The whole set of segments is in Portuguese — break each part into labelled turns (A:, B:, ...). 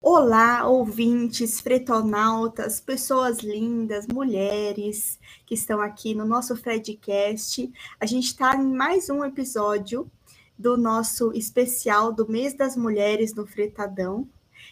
A: Olá, ouvintes, fretonautas, pessoas lindas, mulheres que estão aqui no nosso Fredcast. A gente está em mais um episódio do nosso especial do Mês das Mulheres no Fretadão.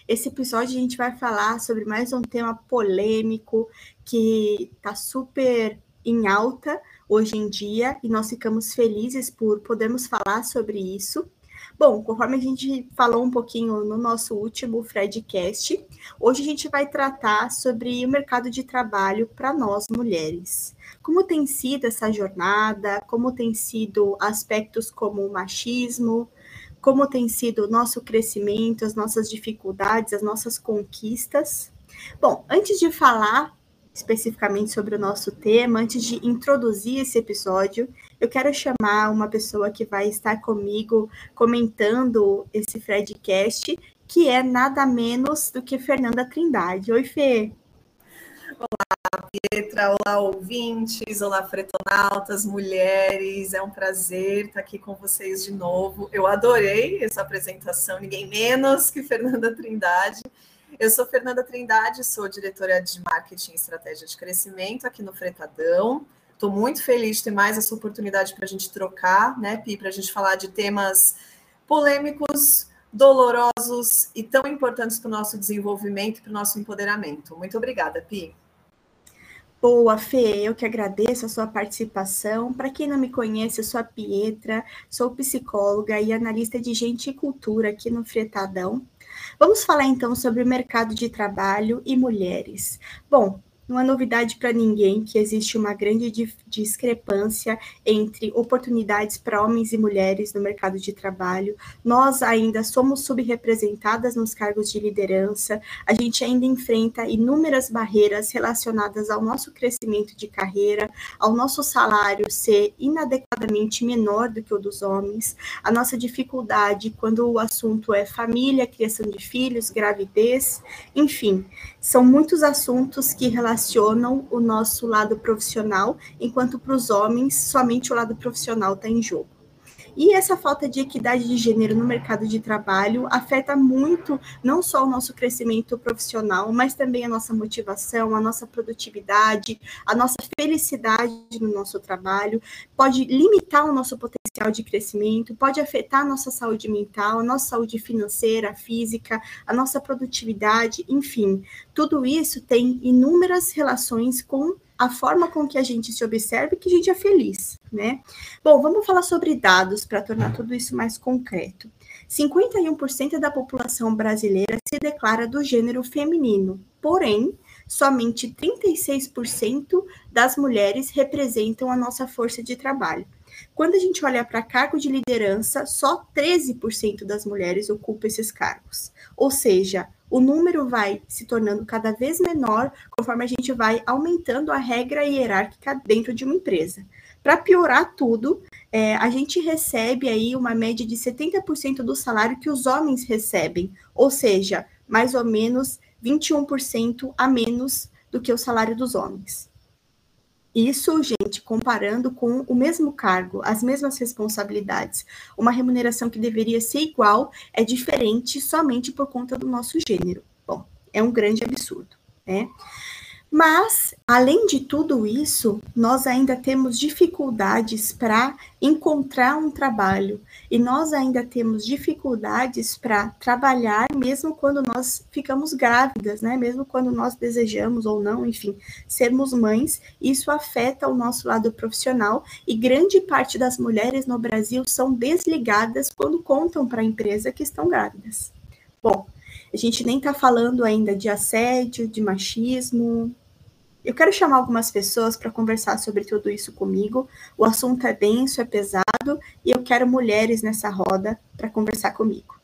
A: Esse episódio a gente vai falar sobre mais um tema polêmico que está super em alta hoje em dia e nós ficamos felizes por podermos falar sobre isso. Bom, conforme a gente falou um pouquinho no nosso último Fredcast, hoje a gente vai tratar sobre o mercado de trabalho para nós mulheres. Como tem sido essa jornada, como tem sido aspectos como o machismo, como tem sido o nosso crescimento, as nossas dificuldades, as nossas conquistas. Bom, antes de falar especificamente sobre o nosso tema, antes de introduzir esse episódio, eu quero chamar uma pessoa que vai estar comigo comentando esse Fredcast, que é nada menos do que Fernanda Trindade. Oi, Fê.
B: Olá, Pietra. Olá, ouvintes. Olá, fretonautas, mulheres. É um prazer estar aqui com vocês de novo. Eu adorei essa apresentação, ninguém menos que Fernanda Trindade. Eu sou Fernanda Trindade, sou diretora de Marketing e Estratégia de Crescimento aqui no Fretadão. Estou muito feliz de ter mais essa oportunidade para a gente trocar, né, Pi, para a gente falar de temas polêmicos, dolorosos e tão importantes para o nosso desenvolvimento e para o nosso empoderamento. Muito obrigada, Pi.
A: Boa, Fê, eu que agradeço a sua participação. Para quem não me conhece, eu sou a Pietra, sou psicóloga e analista de gente e cultura aqui no Fretadão. Vamos falar então sobre o mercado de trabalho e mulheres. Bom, não é novidade para ninguém que existe uma grande discrepância entre oportunidades para homens e mulheres no mercado de trabalho. Nós ainda somos subrepresentadas nos cargos de liderança, a gente ainda enfrenta inúmeras barreiras relacionadas ao nosso crescimento de carreira, ao nosso salário ser inadequadamente menor do que o dos homens, a nossa dificuldade quando o assunto é família, criação de filhos, gravidez, enfim, são muitos assuntos que relacionam relacionam o nosso lado profissional, enquanto para os homens somente o lado profissional está em jogo. E essa falta de equidade de gênero no mercado de trabalho afeta muito não só o nosso crescimento profissional, mas também a nossa motivação, a nossa produtividade, a nossa felicidade no nosso trabalho, pode limitar o nosso potencial de crescimento, pode afetar a nossa saúde mental, a nossa saúde financeira, física, a nossa produtividade, enfim, tudo isso tem inúmeras relações com a forma com que a gente se observa e que a gente é feliz, né? Bom, vamos falar sobre dados para tornar tudo isso mais concreto. 51% da população brasileira se declara do gênero feminino, porém, somente 36% das mulheres representam a nossa força de trabalho. Quando a gente olha para cargo de liderança, só 13% das mulheres ocupam esses cargos. Ou seja, o número vai se tornando cada vez menor conforme a gente vai aumentando a regra hierárquica dentro de uma empresa. Para piorar tudo, é, a gente recebe aí uma média de 70% do salário que os homens recebem, ou seja, mais ou menos 21% a menos do que o salário dos homens. Isso, gente, comparando com o mesmo cargo, as mesmas responsabilidades. Uma remuneração que deveria ser igual é diferente somente por conta do nosso gênero. Bom, é um grande absurdo, né? Mas, além de tudo isso, nós ainda temos dificuldades para encontrar um trabalho e nós ainda temos dificuldades para trabalhar mesmo quando nós ficamos grávidas, né? Mesmo quando nós desejamos ou não, enfim, sermos mães, isso afeta o nosso lado profissional e grande parte das mulheres no Brasil são desligadas quando contam para a empresa que estão grávidas. Bom, a gente nem está falando ainda de assédio, de machismo, eu quero chamar algumas pessoas para conversar sobre tudo isso comigo. O assunto é denso, é pesado, e eu quero mulheres nessa roda para conversar comigo.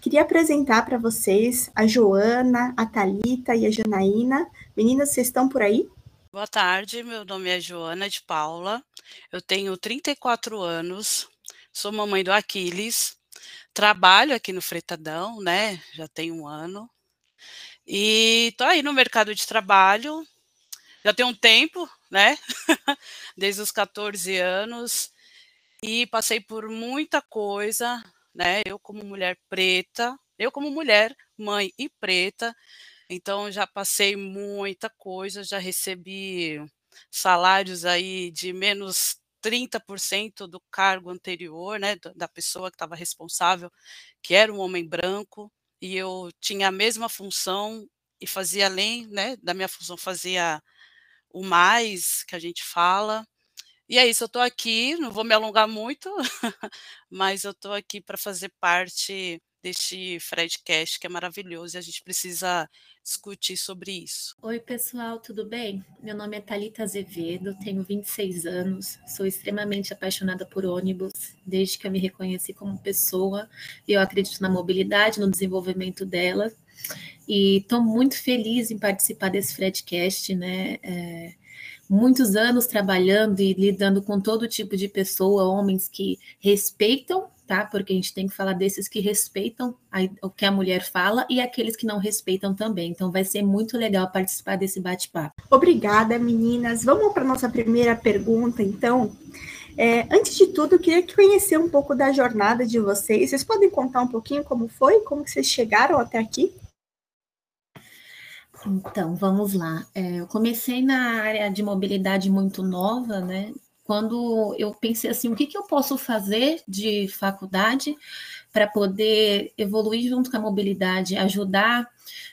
A: Queria apresentar para vocês a Joana, a Talita e a Janaína. Meninas, vocês estão por aí?
C: Boa tarde, meu nome é Joana de Paula. Eu tenho 34 anos, sou mamãe do Aquiles, trabalho aqui no Fretadão, né? Já tem um ano. E estou aí no mercado de trabalho, já tem um tempo, né? Desde os 14 anos. E passei por muita coisa, né? Eu como mulher preta, eu como mulher, mãe e preta, então já passei muita coisa, já recebi salários aí de menos 30% do cargo anterior, né, da pessoa que estava responsável, que era um homem branco, e eu tinha a mesma função e fazia além, né, da minha função fazia o mais que a gente fala. E é isso, eu estou aqui, não vou me alongar muito, mas eu estou aqui para fazer parte deste Fredcast que é maravilhoso e a gente precisa discutir sobre isso.
D: Oi, pessoal, tudo bem? Meu nome é Talita Azevedo, tenho 26 anos, sou extremamente apaixonada por ônibus, desde que eu me reconheci como pessoa, e eu acredito na mobilidade, no desenvolvimento dela. E estou muito feliz em participar desse Fredcast, né? É, muitos anos trabalhando e lidando com todo tipo de pessoa, homens que respeitam, tá? Porque a gente tem que falar desses que respeitam a, o que a mulher fala e aqueles que não respeitam também. Então vai ser muito legal participar desse bate-papo.
A: Obrigada, meninas. Vamos para nossa primeira pergunta, então. É, antes de tudo, eu queria conhecer um pouco da jornada de vocês. Vocês podem contar um pouquinho como foi, como vocês chegaram até aqui?
D: Então, vamos lá. É, eu comecei na área de mobilidade muito nova, né? Quando eu pensei assim, o que, que eu posso fazer de faculdade para poder evoluir junto com a mobilidade, ajudar,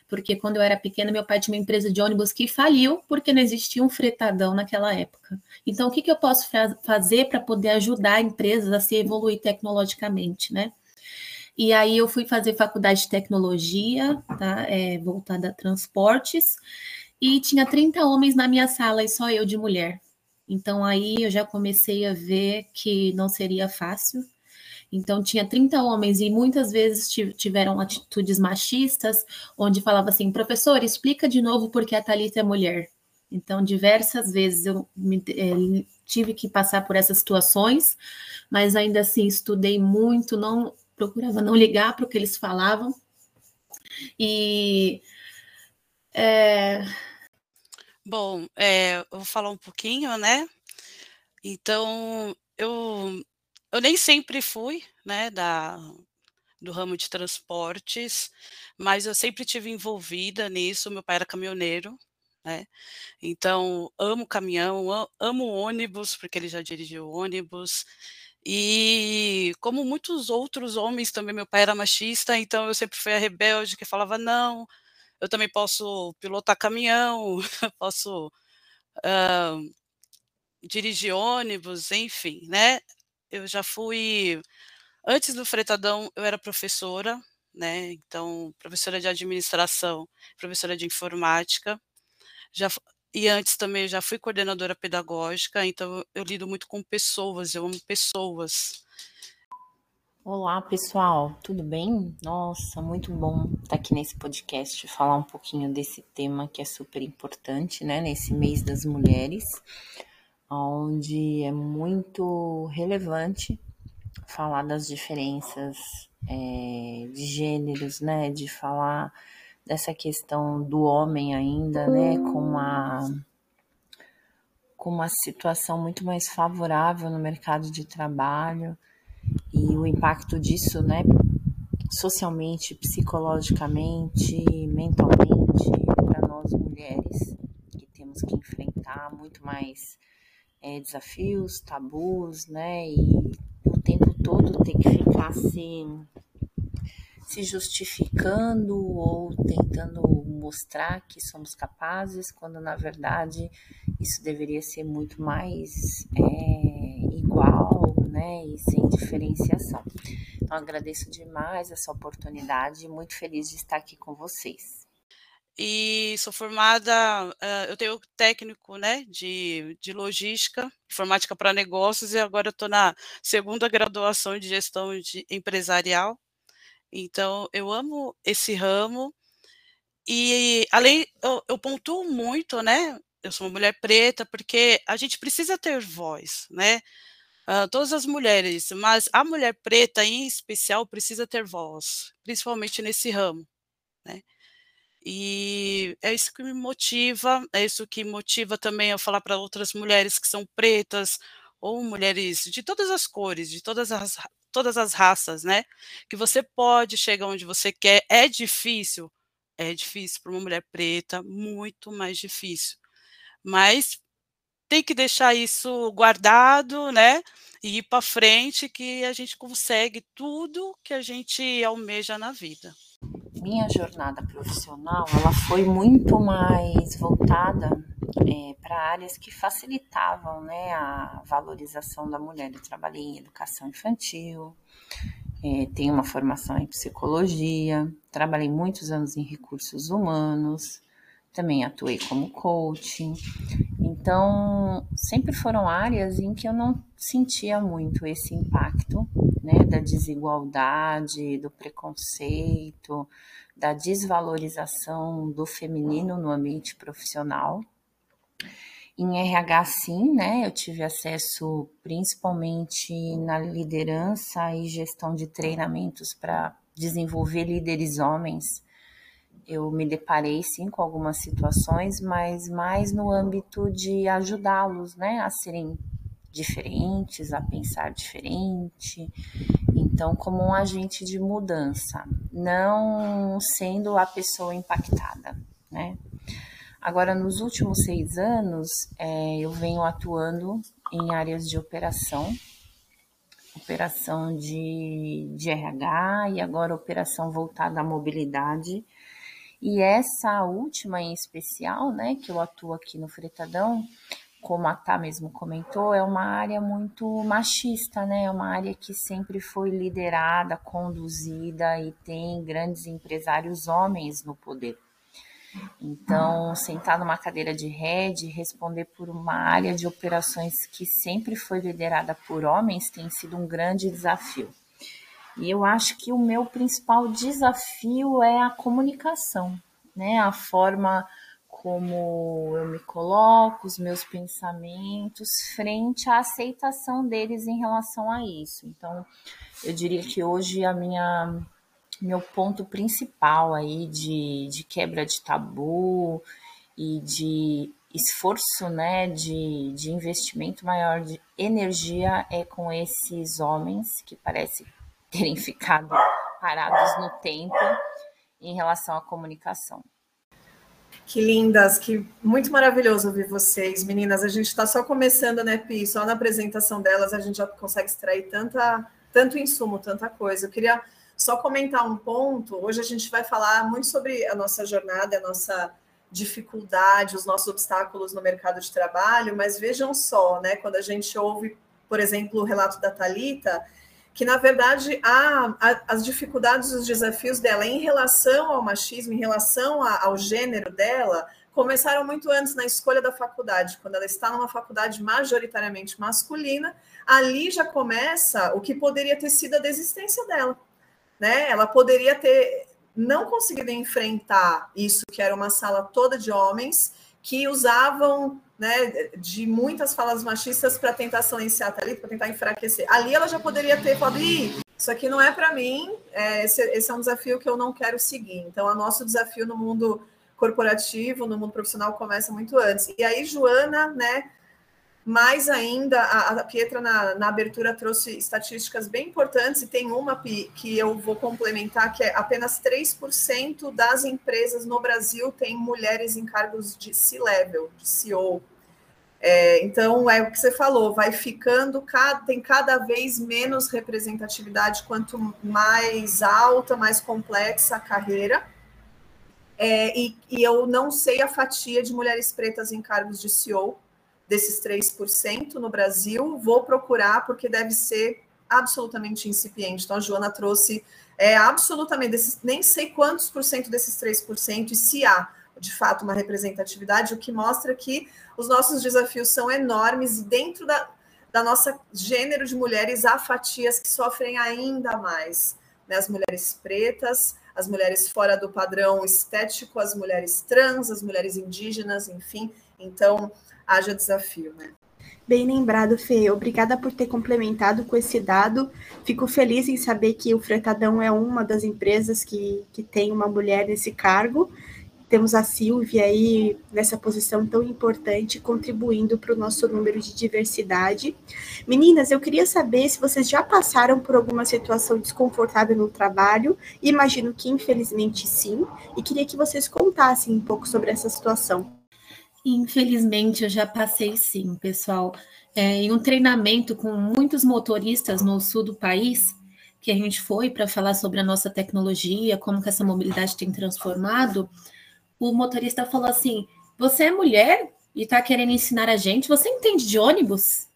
D: porque quando eu era pequena, meu pai tinha uma empresa de ônibus que faliu porque não existia um fretadão naquela época. Então, o que, que eu posso fazer para poder ajudar empresas a se evoluir tecnologicamente, né? E aí eu fui fazer faculdade de tecnologia, tá? É, voltada a transportes, e tinha 30 homens na minha sala e só eu de mulher. Então aí eu já comecei a ver que não seria fácil. Então tinha 30 homens e muitas vezes tiveram atitudes machistas, onde falava assim, professor, explica de novo porque a Thalita é mulher. Então, diversas vezes eu me, é, tive que passar por essas situações, mas ainda assim estudei muito, não procurava não ligar para o que eles falavam. E. É...
C: Bom, é, eu vou falar um pouquinho, né? Então, eu, eu nem sempre fui, né, da, do ramo de transportes, mas eu sempre tive envolvida nisso. Meu pai era caminhoneiro, né? Então, amo caminhão, amo ônibus, porque ele já dirigiu ônibus. E como muitos outros homens também, meu pai era machista, então eu sempre fui a rebelde que falava: não, eu também posso pilotar caminhão, posso uh, dirigir ônibus, enfim, né? Eu já fui. Antes do fretadão, eu era professora, né? Então, professora de administração, professora de informática. Já e antes também já fui coordenadora pedagógica, então eu lido muito com pessoas, eu amo pessoas.
E: Olá, pessoal, tudo bem? Nossa, muito bom estar aqui nesse podcast, falar um pouquinho desse tema que é super importante, né, nesse mês das mulheres, onde é muito relevante falar das diferenças é, de gêneros, né, de falar dessa questão do homem ainda, né, com uma com uma situação muito mais favorável no mercado de trabalho e o impacto disso, né, socialmente, psicologicamente, mentalmente para nós mulheres que temos que enfrentar muito mais é, desafios, tabus, né, e o tempo todo ter que ficar assim se justificando ou tentando mostrar que somos capazes, quando na verdade isso deveria ser muito mais é, igual, né, e sem diferenciação. Então agradeço demais essa oportunidade, muito feliz de estar aqui com vocês.
C: E sou formada, eu tenho técnico, né, de, de logística, informática para negócios, e agora estou na segunda graduação de gestão de empresarial então, eu amo esse ramo. E além, eu, eu pontuo muito, né? Eu sou uma mulher preta, porque a gente precisa ter voz, né? Uh, todas as mulheres, mas a mulher preta em especial precisa ter voz, principalmente nesse ramo, né? E é isso que me motiva, é isso que motiva também a falar para outras mulheres que são pretas ou mulheres de todas as cores, de todas as, todas as raças, né? Que você pode chegar onde você quer. É difícil, é difícil para uma mulher preta, muito mais difícil. Mas tem que deixar isso guardado, né? E ir para frente que a gente consegue tudo que a gente almeja na vida.
E: Minha jornada profissional, ela foi muito mais voltada é, para áreas que facilitavam, né, a valorização da mulher. Eu trabalhei em educação infantil, é, tenho uma formação em psicologia, trabalhei muitos anos em recursos humanos, também atuei como coaching. Então, sempre foram áreas em que eu não sentia muito esse impacto, né, da desigualdade, do preconceito, da desvalorização do feminino no ambiente profissional. Em RH, sim, né? Eu tive acesso principalmente na liderança e gestão de treinamentos para desenvolver líderes homens. Eu me deparei, sim, com algumas situações, mas mais no âmbito de ajudá-los, né, a serem diferentes, a pensar diferente. Então, como um agente de mudança, não sendo a pessoa impactada, né? Agora, nos últimos seis anos, é, eu venho atuando em áreas de operação, operação de, de RH e agora operação voltada à mobilidade. E essa última em especial, né, que eu atuo aqui no Fretadão, como a Tá mesmo comentou, é uma área muito machista, né? É uma área que sempre foi liderada, conduzida e tem grandes empresários homens no poder. Então, sentar numa cadeira de rede, responder por uma área de operações que sempre foi liderada por homens tem sido um grande desafio. E eu acho que o meu principal desafio é a comunicação, né? A forma como eu me coloco, os meus pensamentos frente à aceitação deles em relação a isso. Então, eu diria que hoje a minha meu ponto principal aí de, de quebra de tabu e de esforço, né, de, de investimento maior de energia é com esses homens que parecem terem ficado parados no tempo em relação à comunicação.
B: Que lindas, que muito maravilhoso ouvir vocês, meninas. A gente está só começando, né, Pi? Só na apresentação delas a gente já consegue extrair tanta, tanto insumo, tanta coisa. Eu queria só comentar um ponto. Hoje a gente vai falar muito sobre a nossa jornada, a nossa dificuldade, os nossos obstáculos no mercado de trabalho, mas vejam só, né, quando a gente ouve, por exemplo, o relato da Talita, que na verdade as dificuldades, os desafios dela em relação ao machismo, em relação a, ao gênero dela, começaram muito antes na escolha da faculdade, quando ela está numa faculdade majoritariamente masculina, ali já começa o que poderia ter sido a desistência dela né? Ela poderia ter não conseguido enfrentar isso, que era uma sala toda de homens que usavam né, de muitas falas machistas para tentar silenciar a Thalita, para tentar enfraquecer. Ali ela já poderia ter falado, isso aqui não é para mim, é, esse, esse, é um desafio que eu não quero seguir. Então, o nosso desafio no mundo corporativo, no mundo profissional, começa muito antes. E aí, Joana, né, mais ainda, a, a Pietra na, na, abertura trouxe estatísticas bem importantes, e tem uma que eu vou complementar, que é apenas 3% das empresas no Brasil têm mulheres em cargos de C-level, de CEO. É, então, é o que você falou, vai ficando, tem cada vez menos representatividade, quanto mais alta, mais complexa a carreira. É, e, e eu não sei a fatia de mulheres pretas em cargos de CEO, desses 3% no Brasil, vou procurar porque deve ser absolutamente incipiente. Então, a Joana trouxe é, absolutamente, desses, nem sei quantos por cento desses 3%, e se há de fato uma representatividade, o que mostra que os nossos desafios são enormes e dentro da, da nossa gênero de mulheres há fatias que sofrem ainda mais. Né? As mulheres pretas, as mulheres fora do padrão estético, as mulheres trans, as mulheres indígenas, enfim. Então, haja desafio, né?
A: Bem lembrado, Fê. Obrigada por ter complementado com esse dado. Fico feliz em saber que o Fretadão é uma das empresas que, que tem uma mulher nesse cargo. temos a Silvia aí nessa posição tão importante, contribuindo para o nosso número de diversidade. Meninas, eu queria saber se vocês já passaram por alguma situação desconfortável no trabalho, imagino que infelizmente sim, e queria que vocês contassem um pouco sobre essa situação.
D: Infelizmente, eu já passei sim, pessoal. É, em um treinamento com muitos motoristas no sul do país, que a gente foi para falar sobre a nossa tecnologia, como que essa mobilidade tem transformado, o motorista falou assim: Você é mulher e está querendo ensinar a gente? Você entende de ônibus?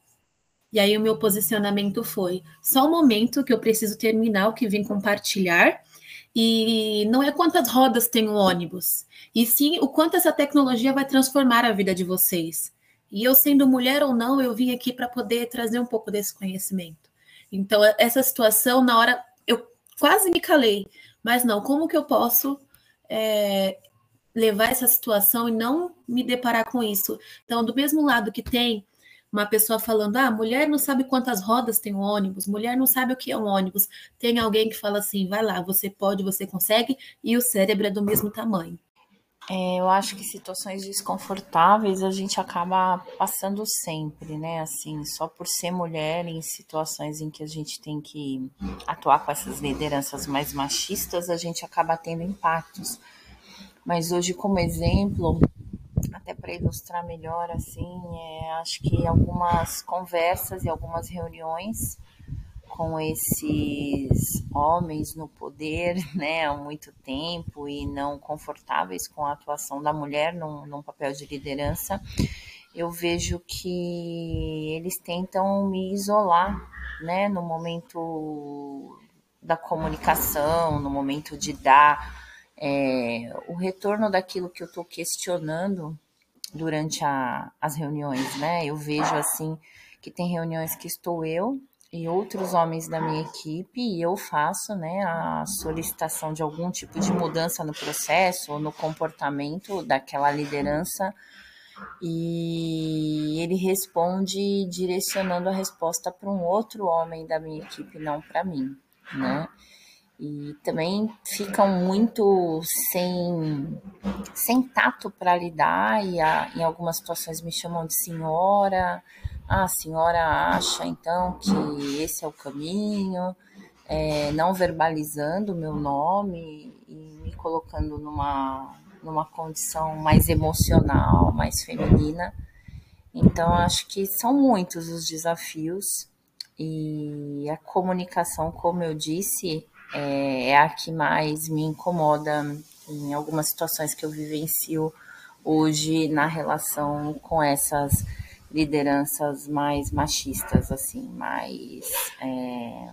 D: E aí o meu posicionamento foi: só um momento que eu preciso terminar o que vim compartilhar. E não é quantas rodas tem o ônibus, e sim o quanto essa tecnologia vai transformar a vida de vocês. E eu, sendo mulher ou não, eu vim aqui para poder trazer um pouco desse conhecimento. Então, essa situação, na hora, eu quase me calei, mas não, como que eu posso é, levar essa situação e não me deparar com isso? Então, do mesmo lado que tem uma pessoa falando, ah, mulher não sabe quantas rodas tem um ônibus, mulher não sabe o que é um ônibus, tem alguém que fala assim, vai lá, você pode, você consegue, e o cérebro é do mesmo tamanho.
E: É, eu acho que situações desconfortáveis a gente acaba passando sempre, né? Assim, só por ser mulher em situações em que a gente tem que atuar com essas lideranças mais machistas, a gente acaba tendo impactos. Mas hoje, como exemplo, até para ilustrar melhor, assim, é, acho que algumas conversas e algumas reuniões com esses homens no poder né, há muito tempo e não confortáveis com a atuação da mulher num, num papel de liderança, eu vejo que eles tentam me isolar né, no momento da comunicação, no momento de dar é, o retorno daquilo que eu estou questionando durante a, as reuniões, né? Eu vejo assim que tem reuniões que estou eu e outros homens da minha equipe e eu faço né, a solicitação de algum tipo de mudança no processo ou no comportamento daquela liderança e ele responde direcionando a resposta para um outro homem da minha equipe, não para mim, né? E também ficam muito sem, sem tato para lidar e a, em algumas situações me chamam de senhora, ah, a senhora acha então que esse é o caminho, é, não verbalizando o meu nome e me colocando numa, numa condição mais emocional, mais feminina. Então, acho que são muitos os desafios e a comunicação, como eu disse, é, é a que mais me incomoda em algumas situações que eu vivencio hoje na relação com essas lideranças mais machistas, assim, mais é,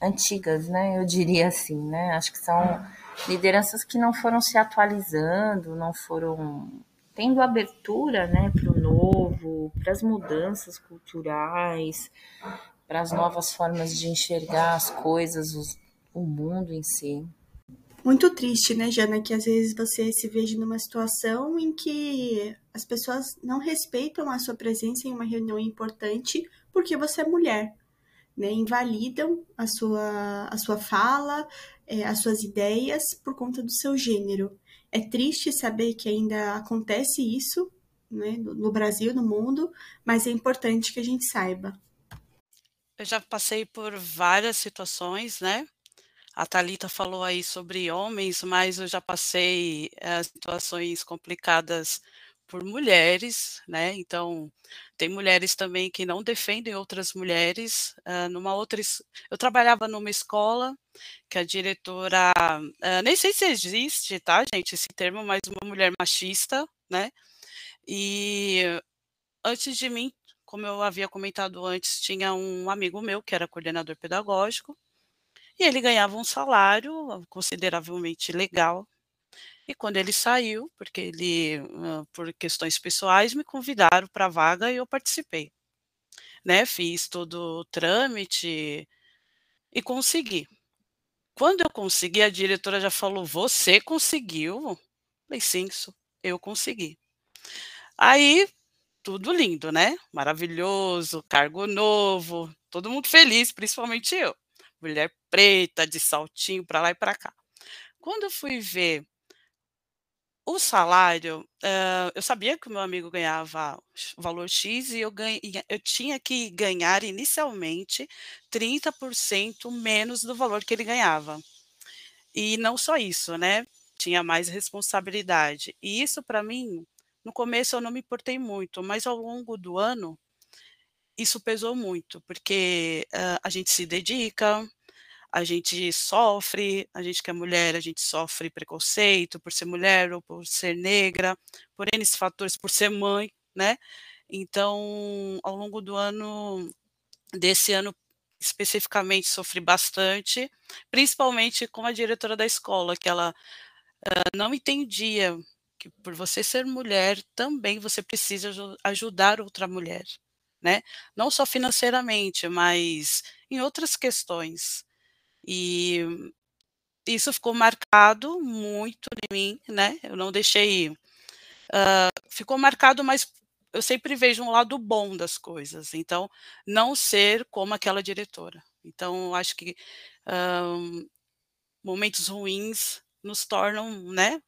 E: antigas, né? Eu diria assim, né? Acho que são lideranças que não foram se atualizando, não foram tendo abertura, né, para o novo, para as mudanças culturais, para as novas formas de enxergar as coisas, os, o mundo em si.
A: Muito triste, né, Jana, que às vezes você se veja numa situação em que as pessoas não respeitam a sua presença em uma reunião importante porque você é mulher, né? Invalidam a sua, a sua fala, é, as suas ideias por conta do seu gênero. É triste saber que ainda acontece isso, né, no Brasil, no mundo, mas é importante que a gente saiba.
C: Eu já passei por várias situações, né? A Talita falou aí sobre homens, mas eu já passei é, situações complicadas por mulheres, né? Então, tem mulheres também que não defendem outras mulheres. Uh, numa outra, eu trabalhava numa escola que a diretora, uh, nem sei se existe, tá, gente, esse termo, mas uma mulher machista, né? E antes de mim, como eu havia comentado antes, tinha um amigo meu que era coordenador pedagógico e ele ganhava um salário consideravelmente legal. E quando ele saiu, porque ele, por questões pessoais, me convidaram para a vaga e eu participei. Né? Fiz todo o trâmite e consegui. Quando eu consegui, a diretora já falou: Você conseguiu? Falei: Sim, eu consegui. Aí, tudo lindo, né? Maravilhoso, cargo novo, todo mundo feliz, principalmente eu mulher preta, de saltinho para lá e para cá. Quando eu fui ver o salário, uh, eu sabia que o meu amigo ganhava o valor X e eu, ganha, eu tinha que ganhar inicialmente 30% menos do valor que ele ganhava. E não só isso, né? Tinha mais responsabilidade. E isso, para mim, no começo eu não me importei muito, mas ao longo do ano, isso pesou muito, porque uh, a gente se dedica, a gente sofre, a gente que é mulher, a gente sofre preconceito por ser mulher ou por ser negra, por N fatores, por ser mãe, né? Então, ao longo do ano, desse ano especificamente, sofri bastante, principalmente com a diretora da escola, que ela uh, não entendia que por você ser mulher, também você precisa ajudar outra mulher, né? Não só financeiramente, mas em outras questões. E isso ficou marcado muito em mim, né? Eu não deixei. Uh, ficou marcado, mas eu sempre vejo um lado bom das coisas. Então, não ser como aquela diretora. Então, acho que uh, momentos ruins nos tornam, né,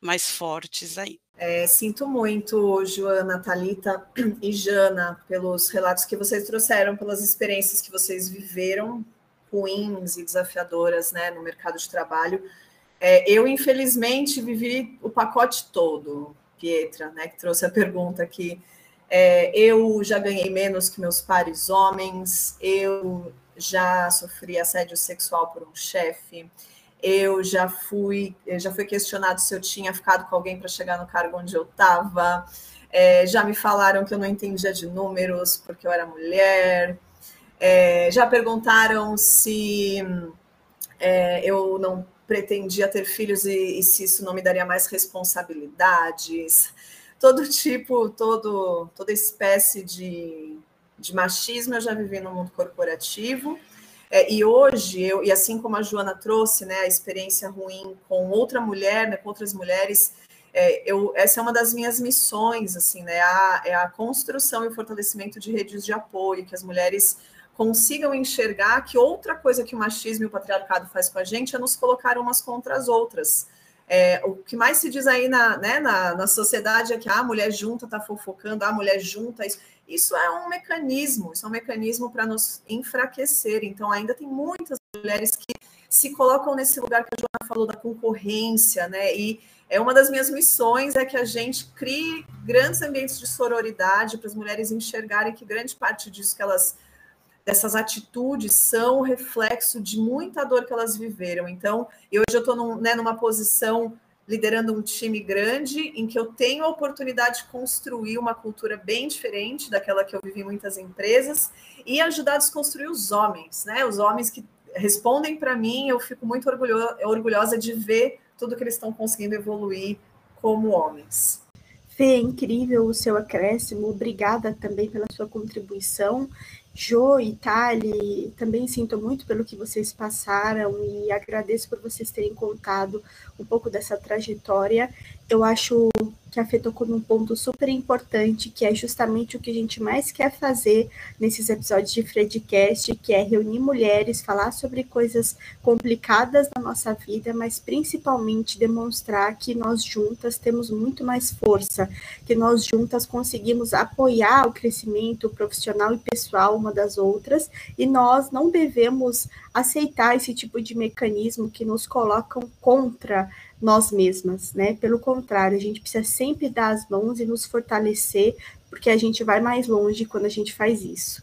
C: mais fortes aí.
B: É, sinto muito, Joana, Talita e Jana, pelos relatos que vocês trouxeram, pelas experiências que vocês viveram ruins e desafiadoras né, no mercado de trabalho. É, eu, infelizmente, vivi o pacote todo, Pietra, né, que trouxe a pergunta aqui. É, eu já ganhei menos que meus pares homens, eu já sofri assédio sexual por um chefe, eu já fui, já fui questionado se eu tinha ficado com alguém para chegar no cargo onde eu estava. É, já me falaram que eu não entendia de números porque eu era mulher. É, já perguntaram se é, eu não pretendia ter filhos e, e, se isso não me daria mais responsabilidades. Todo tipo, todo, toda espécie de, de machismo eu já vivi no mundo corporativo. É, e hoje, eu, e assim como a Joana trouxe né, a experiência ruim com outra mulher, né, com outras mulheres, é, eu, essa é uma das minhas missões, assim, né, a, é a construção e o fortalecimento de redes de apoio, que as mulheres consigam enxergar que outra coisa que o machismo e o patriarcado faz com a gente é nos colocar umas contra as outras. É, o que mais se diz aí na, né, na, na sociedade é que ah, a mulher junta está fofocando, a mulher junta isso. Isso é um mecanismo, isso é um mecanismo para nos enfraquecer. Então, ainda tem muitas mulheres que se colocam nesse lugar que a Joana falou da concorrência, né? E é uma das minhas missões é que a gente crie grandes ambientes de sororidade para as mulheres enxergarem que grande parte disso que elas dessas atitudes são reflexo de muita dor que elas viveram. Então, hoje eu estou num, né, numa posição liderando um time grande em que eu tenho a oportunidade de construir uma cultura bem diferente daquela que eu vivi em muitas empresas e ajudar a desconstruir os homens, né? Os homens que respondem para mim, eu fico muito orgulho, orgulhosa de ver tudo que eles estão conseguindo evoluir como homens.
A: Fê, é incrível o seu acréscimo, obrigada também pela sua contribuição. Jo e Tali, também sinto muito pelo que vocês passaram e agradeço por vocês terem contado um pouco dessa trajetória. Eu acho que afetou como um ponto super importante, que é justamente o que a gente mais quer fazer nesses episódios de Fredcast, que é reunir mulheres, falar sobre coisas complicadas da nossa vida, mas principalmente demonstrar que nós juntas temos muito mais força, que nós juntas conseguimos apoiar o crescimento profissional e pessoal uma das outras, e nós não devemos aceitar esse tipo de mecanismo que nos colocam contra nós mesmas, né? Pelo contrário, a gente precisa sempre dar as mãos e nos fortalecer, porque a gente vai mais longe quando a gente faz isso.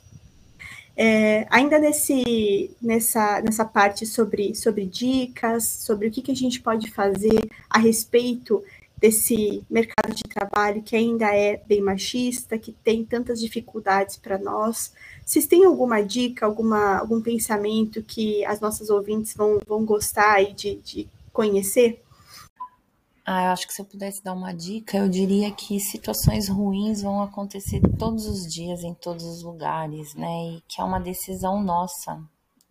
A: É, ainda nesse, nessa, nessa parte sobre, sobre dicas, sobre o que, que a gente pode fazer a respeito desse mercado de trabalho que ainda é bem machista, que tem tantas dificuldades para nós. Vocês têm alguma dica, alguma, algum pensamento que as nossas ouvintes vão, vão gostar de, de conhecer?
E: Ah, eu acho que se eu pudesse dar uma dica, eu diria que situações ruins vão acontecer todos os dias, em todos os lugares, né? E que é uma decisão nossa,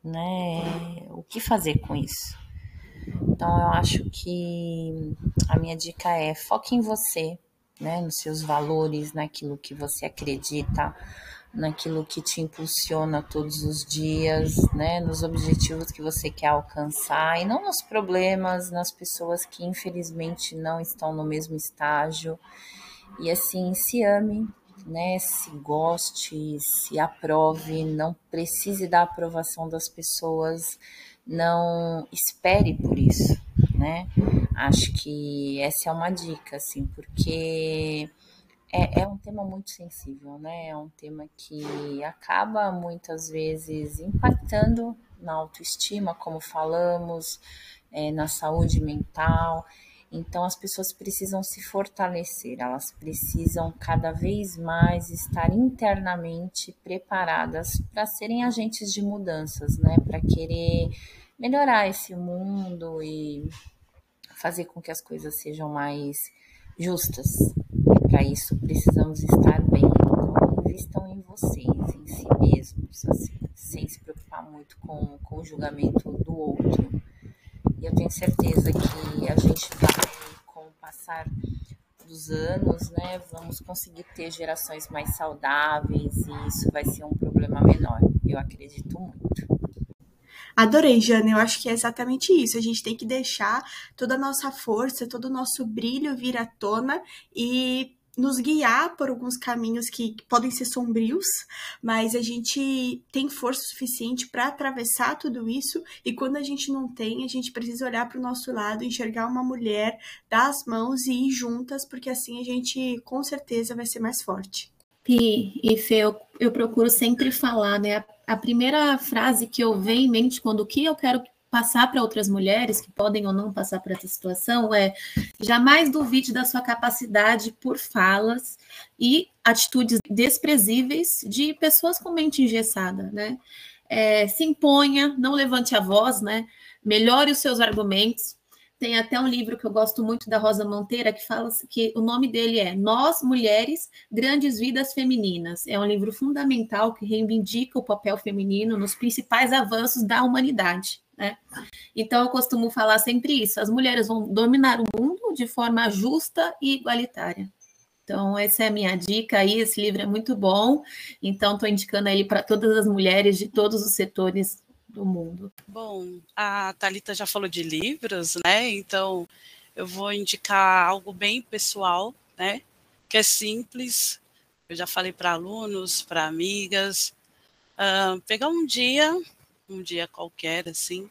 E: né? O que fazer com isso? Então, eu acho que a minha dica é foque em você, né? Nos seus valores, naquilo que você acredita, naquilo que te impulsiona todos os dias, né, nos objetivos que você quer alcançar e não nos problemas, nas pessoas que infelizmente não estão no mesmo estágio. E assim, se ame, né, se goste, se aprove, não precise da aprovação das pessoas, não espere por isso, né? Acho que essa é uma dica, assim, porque é, é um tema muito sensível, né? É um tema que acaba muitas vezes impactando na autoestima, como falamos, é, na saúde mental. Então, as pessoas precisam se fortalecer, elas precisam cada vez mais estar internamente preparadas para serem agentes de mudanças, né? Para querer melhorar esse mundo e fazer com que as coisas sejam mais justas, para isso precisamos estar bem. Então, invistam em vocês, em si mesmos, assim, sem se preocupar muito com, com o julgamento do outro. Eu tenho certeza que a gente vai, com o passar dos anos, né, vamos conseguir ter gerações mais saudáveis e isso vai ser um problema menor. Eu acredito muito.
A: Adorei, Jana. Eu acho que é exatamente isso. A gente tem que deixar toda a nossa força, todo o nosso brilho vir à tona e nos guiar por alguns caminhos que podem ser sombrios, mas a gente tem força suficiente para atravessar tudo isso. E quando a gente não tem, a gente precisa olhar para o nosso lado, enxergar uma mulher, dar as mãos e ir juntas, porque assim a gente com certeza vai ser mais forte.
D: Pi e Fê, eu, eu procuro sempre falar, né? A, a primeira frase que eu venho em mente quando o que eu quero passar para outras mulheres que podem ou não passar por essa situação é jamais duvide da sua capacidade por falas e atitudes desprezíveis de pessoas com mente engessada, né? É, se imponha, não levante a voz, né? Melhore os seus argumentos. Tem até um livro que eu gosto muito da Rosa Monteira que fala que o nome dele é Nós Mulheres Grandes Vidas Femininas. É um livro fundamental que reivindica o papel feminino nos principais avanços da humanidade. Né? Então, eu costumo falar sempre isso: as mulheres vão dominar o mundo de forma justa e igualitária. Então, essa é a minha dica aí. Esse livro é muito bom. Então, estou indicando ele para todas as mulheres de todos os setores do mundo.
C: Bom, a Talita já falou de livros, né? Então, eu vou indicar algo bem pessoal, né? Que é simples. Eu já falei para alunos, para amigas. Uh, pegar um dia um dia qualquer, assim,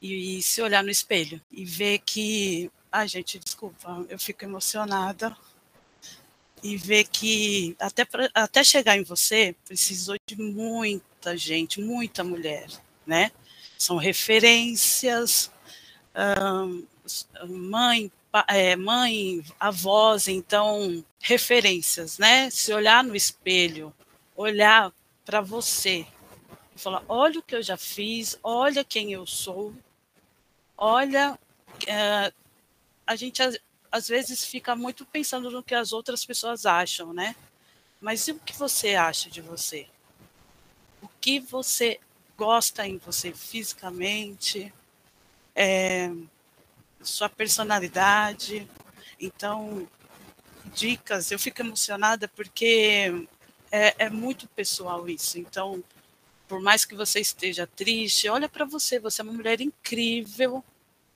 C: e, e se olhar no espelho e ver que. Ai, gente, desculpa, eu fico emocionada. E ver que até, até chegar em você precisou de muita gente, muita mulher, né? São referências, mãe, é, mãe, avós, então, referências, né? Se olhar no espelho, olhar para você, e falar: olha o que eu já fiz, olha quem eu sou, olha. É, a gente às vezes fica muito pensando no que as outras pessoas acham, né? Mas e o que você acha de você? O que você gosta em você fisicamente? É, sua personalidade. Então, dicas, eu fico emocionada porque é, é muito pessoal isso. Então, por mais que você esteja triste, olha para você, você é uma mulher incrível,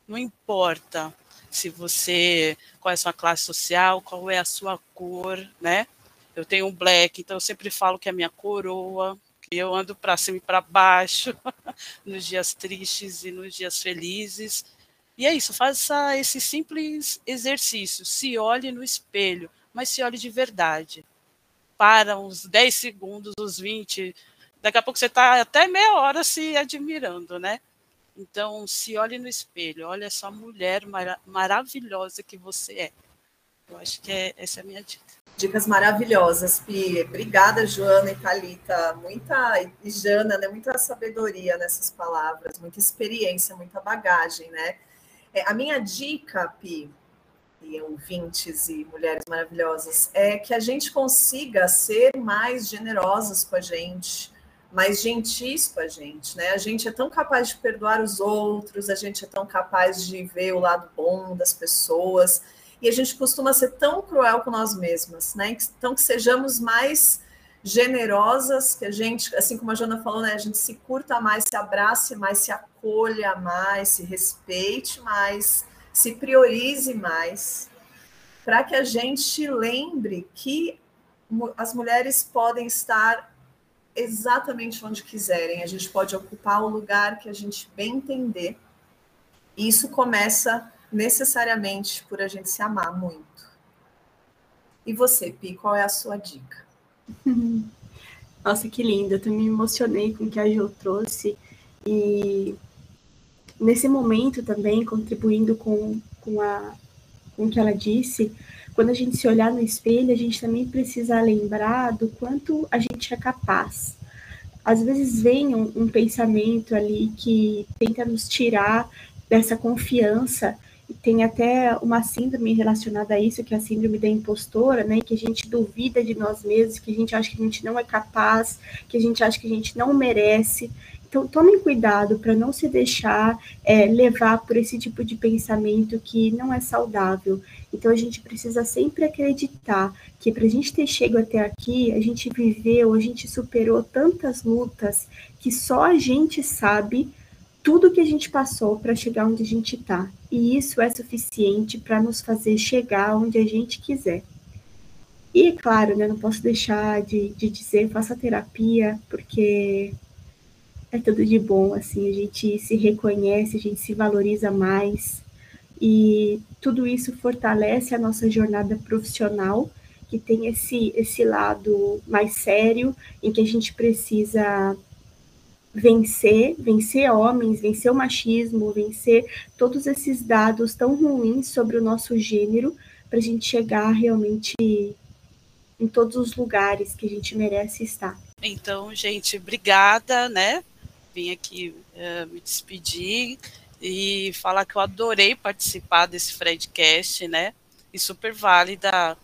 C: não importa se você qual é a sua classe social, qual é a sua cor, né? Eu tenho um black, então eu sempre falo que é a minha coroa, eu ando para cima e para baixo nos dias tristes e nos dias felizes. E é isso, faça esse simples exercício, se olhe no espelho, mas se olhe de verdade. Para uns 10 segundos, uns 20, daqui a pouco você está até meia hora se admirando, né? Então, se olhe no espelho, olha essa mulher mar maravilhosa que você é. Eu acho que é, essa é a minha dica.
B: Dicas maravilhosas, Pi. Obrigada, Joana e Thalita. Muita, e Jana, né? Muita sabedoria nessas palavras, muita experiência, muita bagagem, né? É, a minha dica, Pi, e ouvintes e mulheres maravilhosas, é que a gente consiga ser mais generosas com a gente, mais gentis com a gente, né? A gente é tão capaz de perdoar os outros, a gente é tão capaz de ver o lado bom das pessoas, e a gente costuma ser tão cruel com nós mesmas, né? Então que sejamos mais generosas, que a gente, assim como a Jana falou, né, a gente se curta mais, se abrace mais, se acolha mais, se respeite mais, se priorize mais, para que a gente lembre que as mulheres podem estar exatamente onde quiserem, a gente pode ocupar o lugar que a gente bem entender. E isso começa necessariamente por a gente se amar muito. E você, Pi, qual é a sua dica?
A: Nossa, que lindo. Eu me emocionei com o que a Jo trouxe. E nesse momento também, contribuindo com, com, a, com o que ela disse, quando a gente se olhar no espelho, a gente também precisa lembrar do quanto a gente é capaz. Às vezes vem um, um pensamento ali que tenta nos tirar dessa confiança tem até uma síndrome relacionada a isso, que é a síndrome da impostora, né? Que a gente duvida de nós mesmos, que a gente acha que a gente não é capaz, que a gente acha que a gente não merece. Então, tomem cuidado para não se deixar é, levar por esse tipo de pensamento que não é saudável. Então, a gente precisa sempre acreditar que para a gente ter chegado até aqui, a gente viveu, a gente superou tantas lutas que só a gente sabe tudo que a gente passou para chegar onde a gente está. E isso é suficiente para nos fazer chegar onde a gente quiser. E, claro, né, não posso deixar de, de dizer, faça terapia, porque é tudo de bom, assim, a gente se reconhece, a gente se valoriza mais, e tudo isso fortalece a nossa jornada profissional, que tem esse, esse lado mais sério, em que a gente precisa vencer, vencer homens, vencer o machismo, vencer todos esses dados tão ruins sobre o nosso gênero, para a gente chegar realmente em todos os lugares que a gente merece estar.
C: Então, gente, obrigada, né? Vim aqui uh, me despedir e falar que eu adorei participar desse Fredcast, né? E super válida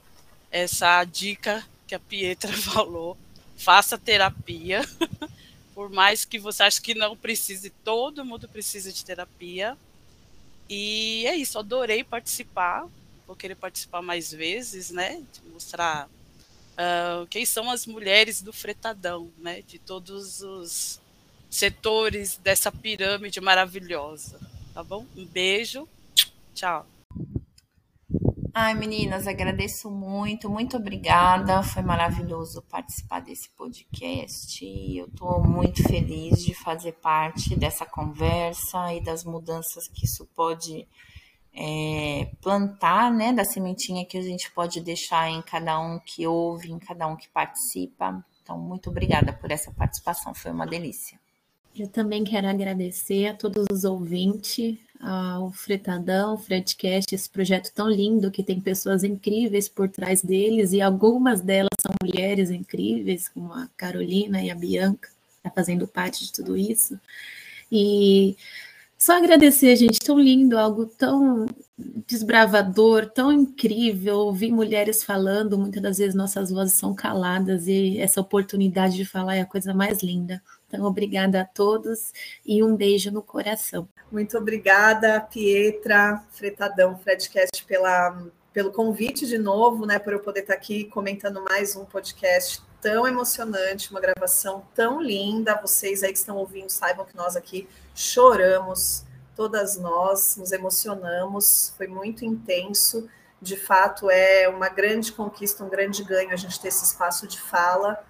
C: essa dica que a Pietra falou. Faça terapia. Por mais que você ache que não precise, todo mundo precisa de terapia. E é isso, adorei participar. Vou querer participar mais vezes, né? De mostrar uh, quem são as mulheres do fretadão, né? De todos os setores dessa pirâmide maravilhosa. Tá bom? Um beijo. Tchau.
E: Ai, meninas, agradeço muito, muito obrigada. Foi maravilhoso participar desse podcast. Eu estou muito feliz de fazer parte dessa conversa e das mudanças que isso pode é, plantar, né? Da sementinha que a gente pode deixar em cada um que ouve, em cada um que participa. Então, muito obrigada por essa participação, foi uma delícia.
D: Eu também quero agradecer a todos os ouvintes ao Fretadão, o Fredcast, esse projeto tão lindo que tem pessoas incríveis por trás deles e algumas delas são mulheres incríveis, como a Carolina e a Bianca, tá fazendo parte de tudo isso. E só agradecer, gente, tão lindo, algo tão desbravador, tão incrível, ouvir mulheres falando, muitas das vezes nossas vozes são caladas e essa oportunidade de falar é a coisa mais linda. Então, obrigada a todos e um beijo no coração.
B: Muito obrigada, Pietra, Fretadão, Fredcast, pela, pelo convite de novo, né, por eu poder estar aqui comentando mais um podcast tão emocionante, uma gravação tão linda. Vocês aí que estão ouvindo saibam que nós aqui choramos, todas nós nos emocionamos, foi muito intenso. De fato, é uma grande conquista, um grande ganho a gente ter esse espaço de fala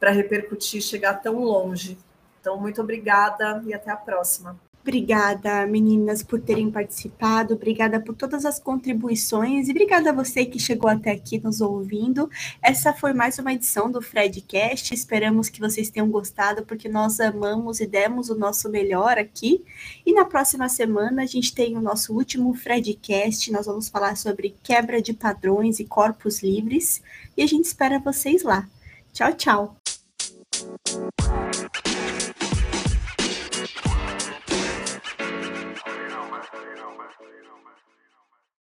B: para repercutir, chegar tão longe. Então, muito obrigada e até a próxima.
A: Obrigada, meninas, por terem participado. Obrigada por todas as contribuições e obrigada a você que chegou até aqui nos ouvindo. Essa foi mais uma edição do Fredcast. Esperamos que vocês tenham gostado, porque nós amamos e demos o nosso melhor aqui. E na próxima semana a gente tem o nosso último Fredcast. Nós vamos falar sobre quebra de padrões e corpos livres. E a gente espera vocês lá. Tchau, tchau. Thank you.